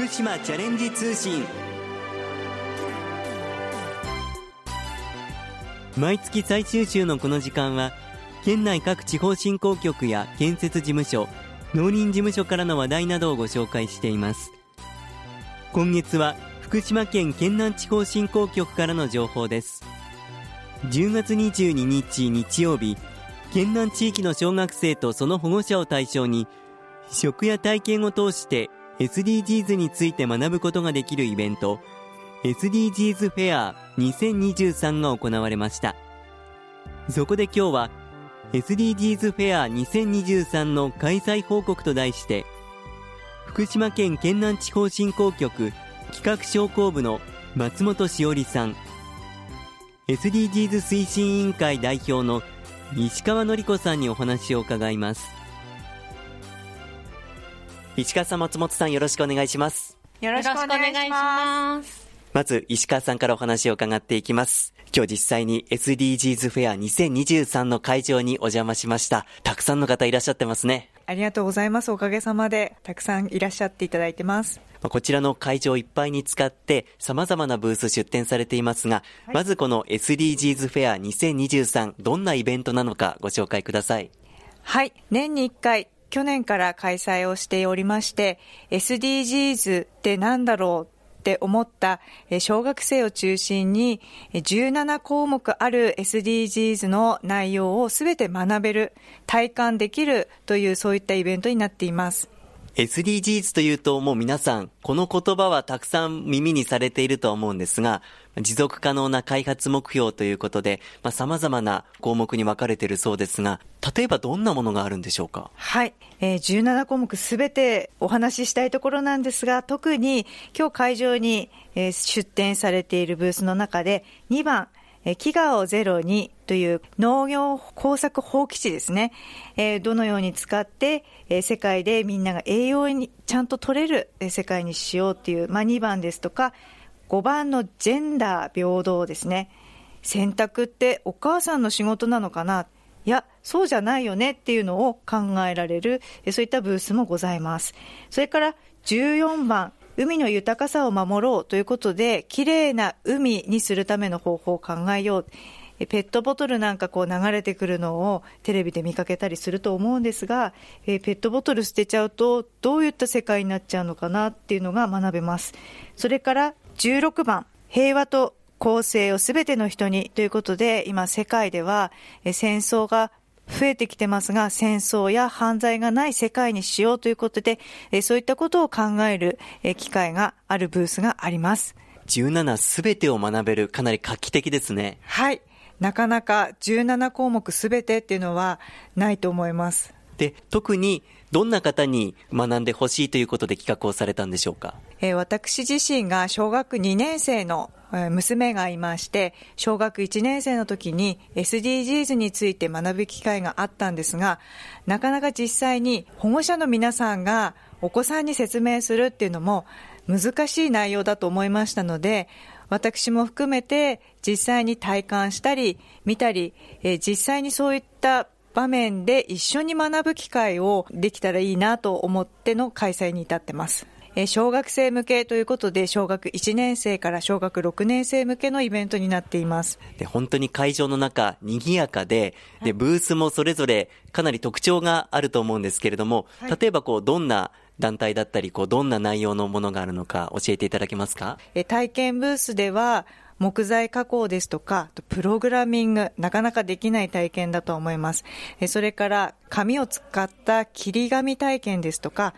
福島チャレンジ通信。毎月最終週のこの時間は県内各地方振興局や建設事務所農林事務所からの話題などをご紹介しています。今月は福島県県南地方振興局からの情報です。10月22日日曜日県南地域の小学生とその保護者を対象に食や体験を通して SDGs について学ぶことができるイベント SDGs フェア2023が行われました。そこで今日は SDGs フェア2023の開催報告と題して福島県県南地方振興局企画商工部の松本しおりさん SDGs 推進委員会代表の石川典子さんにお話を伺います。石川さん松本さんよろしくお願いします。よろしくお願いします。まず石川さんからお話を伺っていきます。今日実際に SDGs フェア2023の会場にお邪魔しました。たくさんの方いらっしゃってますね。ありがとうございます。おかげさまでたくさんいらっしゃっていただいてます。こちらの会場いっぱいに使って様々なブース出展されていますが、はい、まずこの SDGs フェア2023どんなイベントなのかご紹介ください。はい。年に1回去年から開催をしておりまして SDGs って何だろうって思った小学生を中心に17項目ある SDGs の内容をすべて学べる、体感できるというそういったイベントになっています。SDGs というともう皆さんこの言葉はたくさん耳にされていると思うんですが持続可能な開発目標ということで、まあ、様々な項目に分かれているそうですが、例えばどんなものがあるんでしょうか？はい。えー、17項目すべてお話ししたいところなんですが、特に今日会場に、出展されているブースの中で、2番、え飢餓をゼロにという農業工作放棄地ですね、えー、どのように使って、えー、世界でみんなが栄養にちゃんと取れる世界にしようっていう、まあ、2番ですとか、5番のジェンダー平等ですね。選択ってお母さんの仕事なのかな？いや、そうじゃないよねっていうのを考えられる、そういったブースもございます。それから14番、海の豊かさを守ろうということで、きれいな海にするための方法を考えよう。ペットボトルなんかこう流れてくるのをテレビで見かけたりすると思うんですが、ペットボトル捨てちゃうとどういった世界になっちゃうのかなっていうのが学べます。それから16番、平和と公正をすべての人にということで、今世界では戦争が増えてきてますが、戦争や犯罪がない世界にしようということで、そういったことを考える機会があるブースがあります。17すべてを学べる、かなり画期的ですね。はい。なかなか17項目すべてっていうのはないと思います。で、特にどんな方に学んでほしいということで企画をされたんでしょうか、えー、私自身が小学2年生の娘がいまして、小学1年生の時に SDGs について学ぶ機会があったんですが、なかなか実際に保護者の皆さんがお子さんに説明するっていうのも難しい内容だと思いましたので、私も含めて実際に体感したり見たり、えー、実際にそういった場面で一緒に学ぶ機会をできたらいいなと思っての開催に至ってます。小学生向けということで、小学1年生から小学6年生向けのイベントになっています。で本当に会場の中、賑やかで、で、ブースもそれぞれかなり特徴があると思うんですけれども、例えばこう、どんな団体だったり、こう、どんな内容のものがあるのか教えていただけますか？体験ブースでは、木材加工ですとか、プログラミング、なかなかできない体験だと思います。それから、紙を使った切り紙体験ですとか、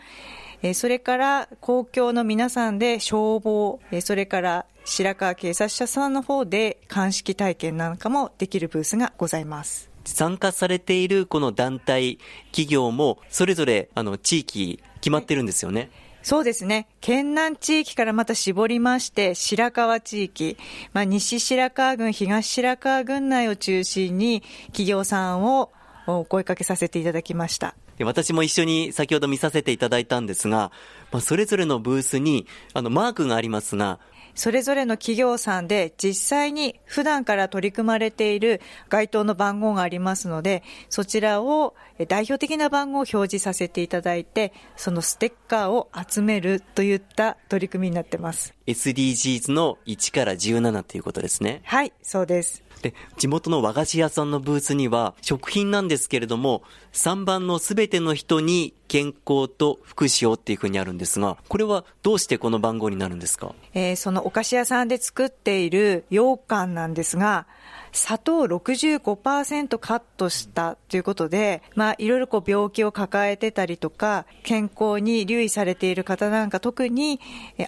それから公共の皆さんで消防、それから白川警察署さんの方で鑑識体験なんかもできるブースがございます。参加されているこの団体、企業もそれぞれあの地域決まってるんですよね。そうですね。県南地域からまた絞りまして、白川地域、まあ、西白川郡、東白川郡内を中心に、企業さんをお声かけさせていただきました。私も一緒に先ほど見させていただいたんですが、まあ、それぞれのブースに、あの、マークがありますが、それぞれの企業さんで実際に普段から取り組まれている該当の番号がありますので、そちらを代表的な番号を表示させていただいて、そのステッカーを集めるといった取り組みになってます。SDGs の1から17ということですね。はい、そうです。で、地元の和菓子屋さんのブースには、食品なんですけれども、3番のすべての人に健康と福祉をっていうふうにあるんですが、これはどうしてこの番号になるんですか？えー、そのお菓子屋さんで作っている羊羹なんですが、砂糖65%カットしたということで、まあ、いろいろこう病気を抱えてたりとか、健康に留意されている方なんか特に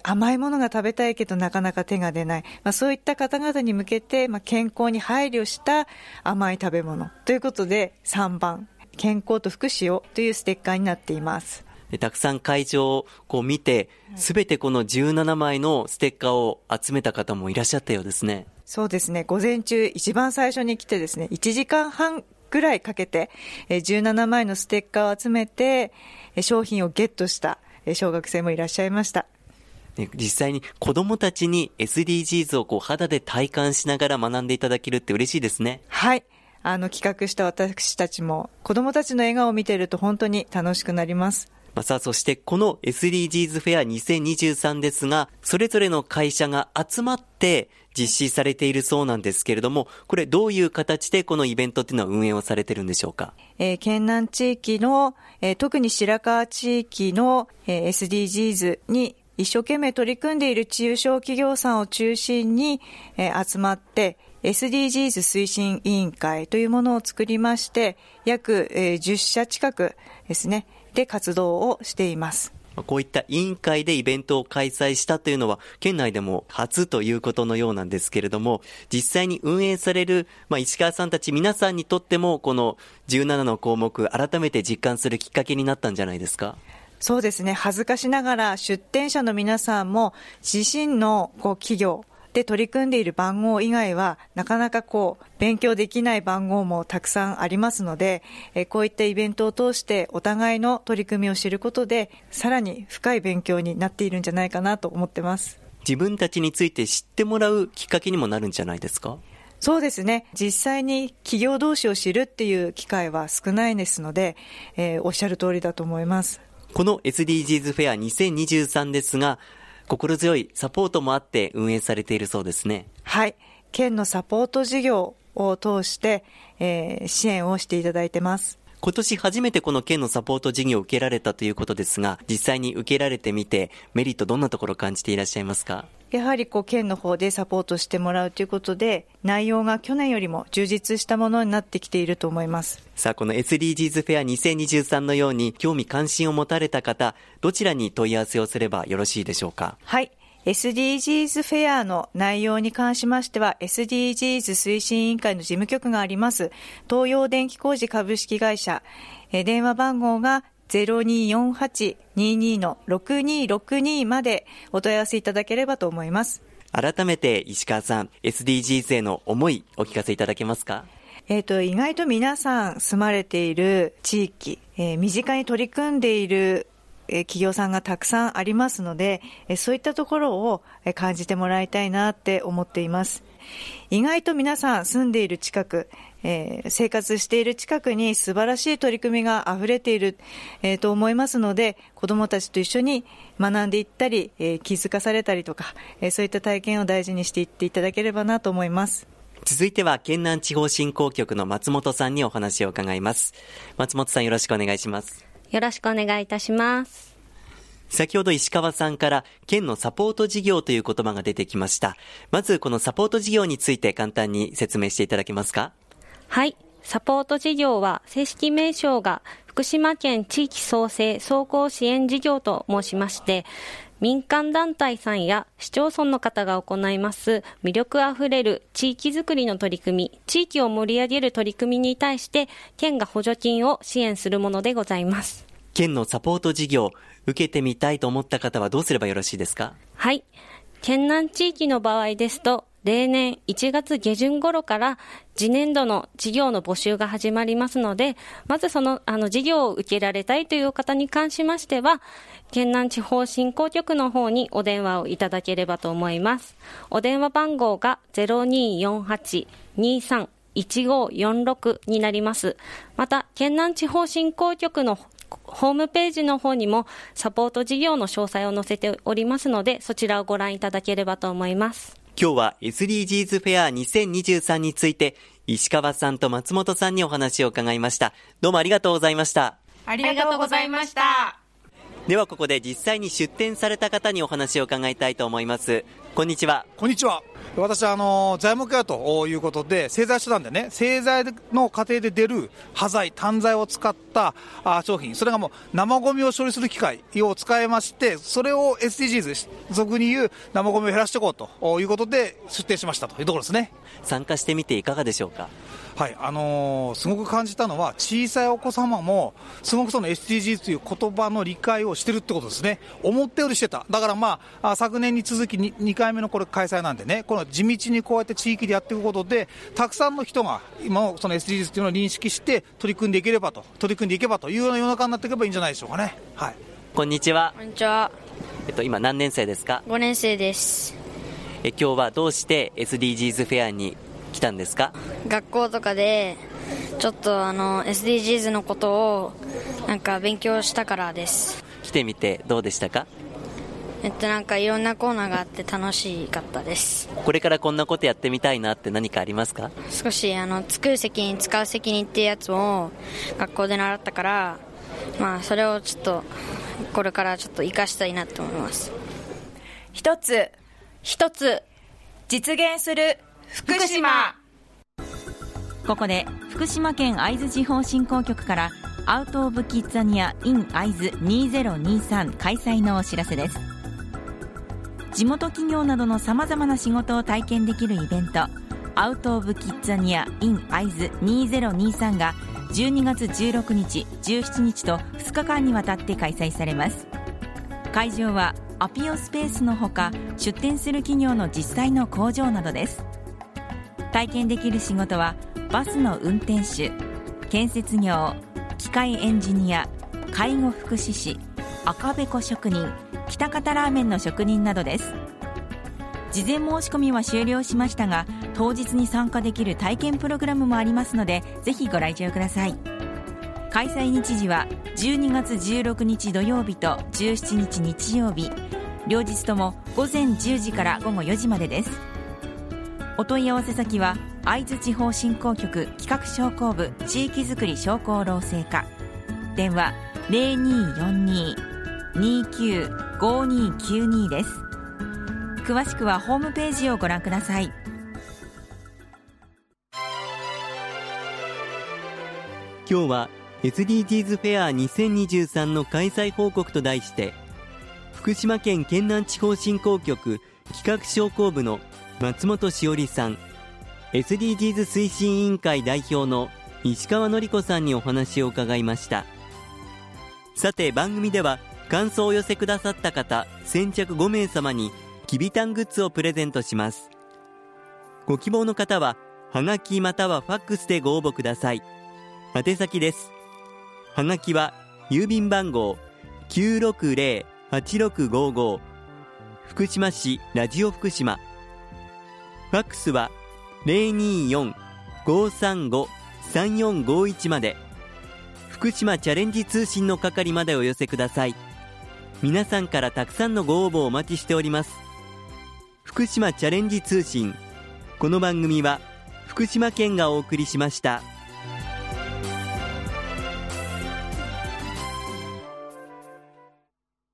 甘いものが食べたいけどなかなか手が出ない。まあ、そういった方々に向けて、まあ、健康に配慮した甘い食べ物ということで3番、健康と福祉をというステッカーになっています。たくさん会場をこう見て、すべてこの17枚のステッカーを集めた方もいらっしゃったようですね。そうですね。午前中、一番最初に来てですね、1時間半ぐらいかけて、17枚のステッカーを集めて、商品をゲットした小学生もいらっしゃいました。実際に子供たちに SDGs をこう肌で体感しながら学んでいただけるって嬉しいですね。はい。あの企画した私たちも子供たちの笑顔を見ていると本当に楽しくなります。まあ、さあ、そしてこの SDGs フェア2023ですが、それぞれの会社が集まって実施されているそうなんですけれども、これどういう形でこのイベントっていうのは運営をされてるんでしょうか？えー、県南地域の、えー、特に白川地域の、えー、SDGs に一生懸命取り組んでいる中小企業さんを中心に、えー、集まって、SDGs 推進委員会というものを作りまして、約、えー、10社近くですね、で活動をしています。こういった委員会でイベントを開催したというのは、県内でも初ということのようなんですけれども、実際に運営される、まあ、石川さんたち皆さんにとっても、この17の項目、改めて実感するきっかけになったんじゃないですか？そうですね。恥ずかしながら出展者の皆さんも自身のこう企業、で取り組んでいる番号以外は、なかなかこう、勉強できない番号もたくさんありますので、えこういったイベントを通してお互いの取り組みを知ることで、さらに深い勉強になっているんじゃないかなと思ってます。自分たちについて知ってもらうきっかけにもなるんじゃないですか？そうですね。実際に企業同士を知るっていう機会は少ないですので、えー、おっしゃる通りだと思います。この SDGs フェア2023ですが、心強いサポートもあって運営されているそうですね。はい。県のサポート事業を通して、えー、支援をしていただいてます。今年初めてこの県のサポート事業を受けられたということですが、実際に受けられてみて、メリットどんなところを感じていらっしゃいますか？やはりこう県の方でサポートしてもらうということで、内容が去年よりも充実したものになってきていると思います。さあ、この SDGs フェア2023のように興味関心を持たれた方、どちらに問い合わせをすればよろしいでしょうか？はい。SDGs フェアの内容に関しましては、SDGs 推進委員会の事務局があります、東洋電気工事株式会社、電話番号が0248-22の6262までお問い合わせいただければと思います。改めて石川さん、SDGs への思いお聞かせいただけますか？えっ、ー、と、意外と皆さん住まれている地域、えー、身近に取り組んでいる企業さんがたくさんありますので、そういったところを感じてもらいたいなって思っています。意外と皆さん住んでいる近く、えー、生活している近くに素晴らしい取り組みが溢れている、えー、と思いますので、子どもたちと一緒に学んでいったり、えー、気づかされたりとか、えー、そういった体験を大事にしていっていただければなと思います。続いては、県南地方振興局の松本さんにお話を伺います。松本さんよろしくお願いします。よろしくお願いいたします。先ほど石川さんから県のサポート事業という言葉が出てきました。まずこのサポート事業について簡単に説明していただけますか？はい。サポート事業は正式名称が福島県地域創生総合支援事業と申しまして、民間団体さんや市町村の方が行います魅力あふれる地域づくりの取り組み、地域を盛り上げる取り組みに対して県が補助金を支援するものでございます。県のサポート事業、受けてみたいと思った方はどうすればよろしいですか？はい。県南地域の場合ですと、例年1月下旬頃から次年度の事業の募集が始まりますので、まずその、あの、事業を受けられたいという方に関しましては、県南地方振興局の方にお電話をいただければと思います。お電話番号が0248-23-1546になります。また、県南地方振興局のホームページの方にもサポート事業の詳細を載せておりますので、そちらをご覧いただければと思います。今日は SDGs フェア2023について、石川さんと松本さんにお話を伺いました。どうもありがとうございました。ありがとうございました。ではここで実際に出展された方にお話を伺いたいと思います。こんにちは。こんにちは。私はあの材木屋ということで、製材手段でね、製材の過程で出る端材、端材を使った商品、それがもう生ごみを処理する機械を使いまして、それを SDGs、俗に言う生ごみを減らしていこうということで出展しましたというところですね。参加してみていかがでしょうか？はい、あのー、すごく感じたのは、小さいお子様も、すごくその SDGs という言葉の理解をしてるってことですね。思ったよりしてた。だからまあ、昨年に続き 2, 2回目のこれ開催なんでね、この地道にこうやって地域でやっていくことで、たくさんの人が今のその SDGs というのを認識して取り組んでいければと、取り組んでいけばというような世の中になっていけばいいんじゃないでしょうかね。はい。こんにちは。こんにちは。えっと、今何年生ですか ?5 年生です。え今日はどうして SDGs フェアに来たんですか？学校とかでちょっとあの SDGs のことをなんか勉強したからです。来てみてどうでしたか？えっとなんかいろんなコーナーがあって楽しかったです。これからこんなことやってみたいなって何かありますか？少しあの作る責任使う責任っていうやつを学校で習ったからまあそれをちょっとこれからちょっと生かしたいなと思います。一つ一つ実現する福島。ここで福島県会津地方振興局からアウト・オブ・キッザニア in 会津2023開催のお知らせです。地元企業などのさまざまな仕事を体験できるイベントアウト・オブ・キッザニア in 会津2023が12月16日17日と2日間にわたって開催されます。会場はアピオスペースのほか出展する企業の実際の工場などです。体験できる仕事はバスの運転手建設業機械エンジニア介護福祉士赤べこ職人北方ラーメンの職人などです。事前申し込みは終了しましたが当日に参加できる体験プログラムもありますのでぜひご来場ください。開催日時は12月16日土曜日と17日日曜日。両日とも午前10時から午後4時までです。お問い合わせ先は会津地方振興局企画商工部地域づくり商工労政課。電話0242-295292です。詳しくはホームページをご覧ください。今日は SDGs フェア2023の開催報告と題して福島県県南地方振興局企画商工部の松本しおりさん。SDGs 推進委員会代表の石川典子さんにお話を伺いました。さて番組では感想を寄せくださった方先着5名様にきびたんグッズをプレゼントします。ご希望の方ははがきまたはファックスでご応募ください。宛先です。はがきは郵便番号960-8655福島市ラジオ福島。ファックスは024-535-3451まで。福島チャレンジ通信の係までお寄せください。皆さんからたくさんのご応募をお待ちしております。福島チャレンジ通信。この番組は福島県がお送りしました。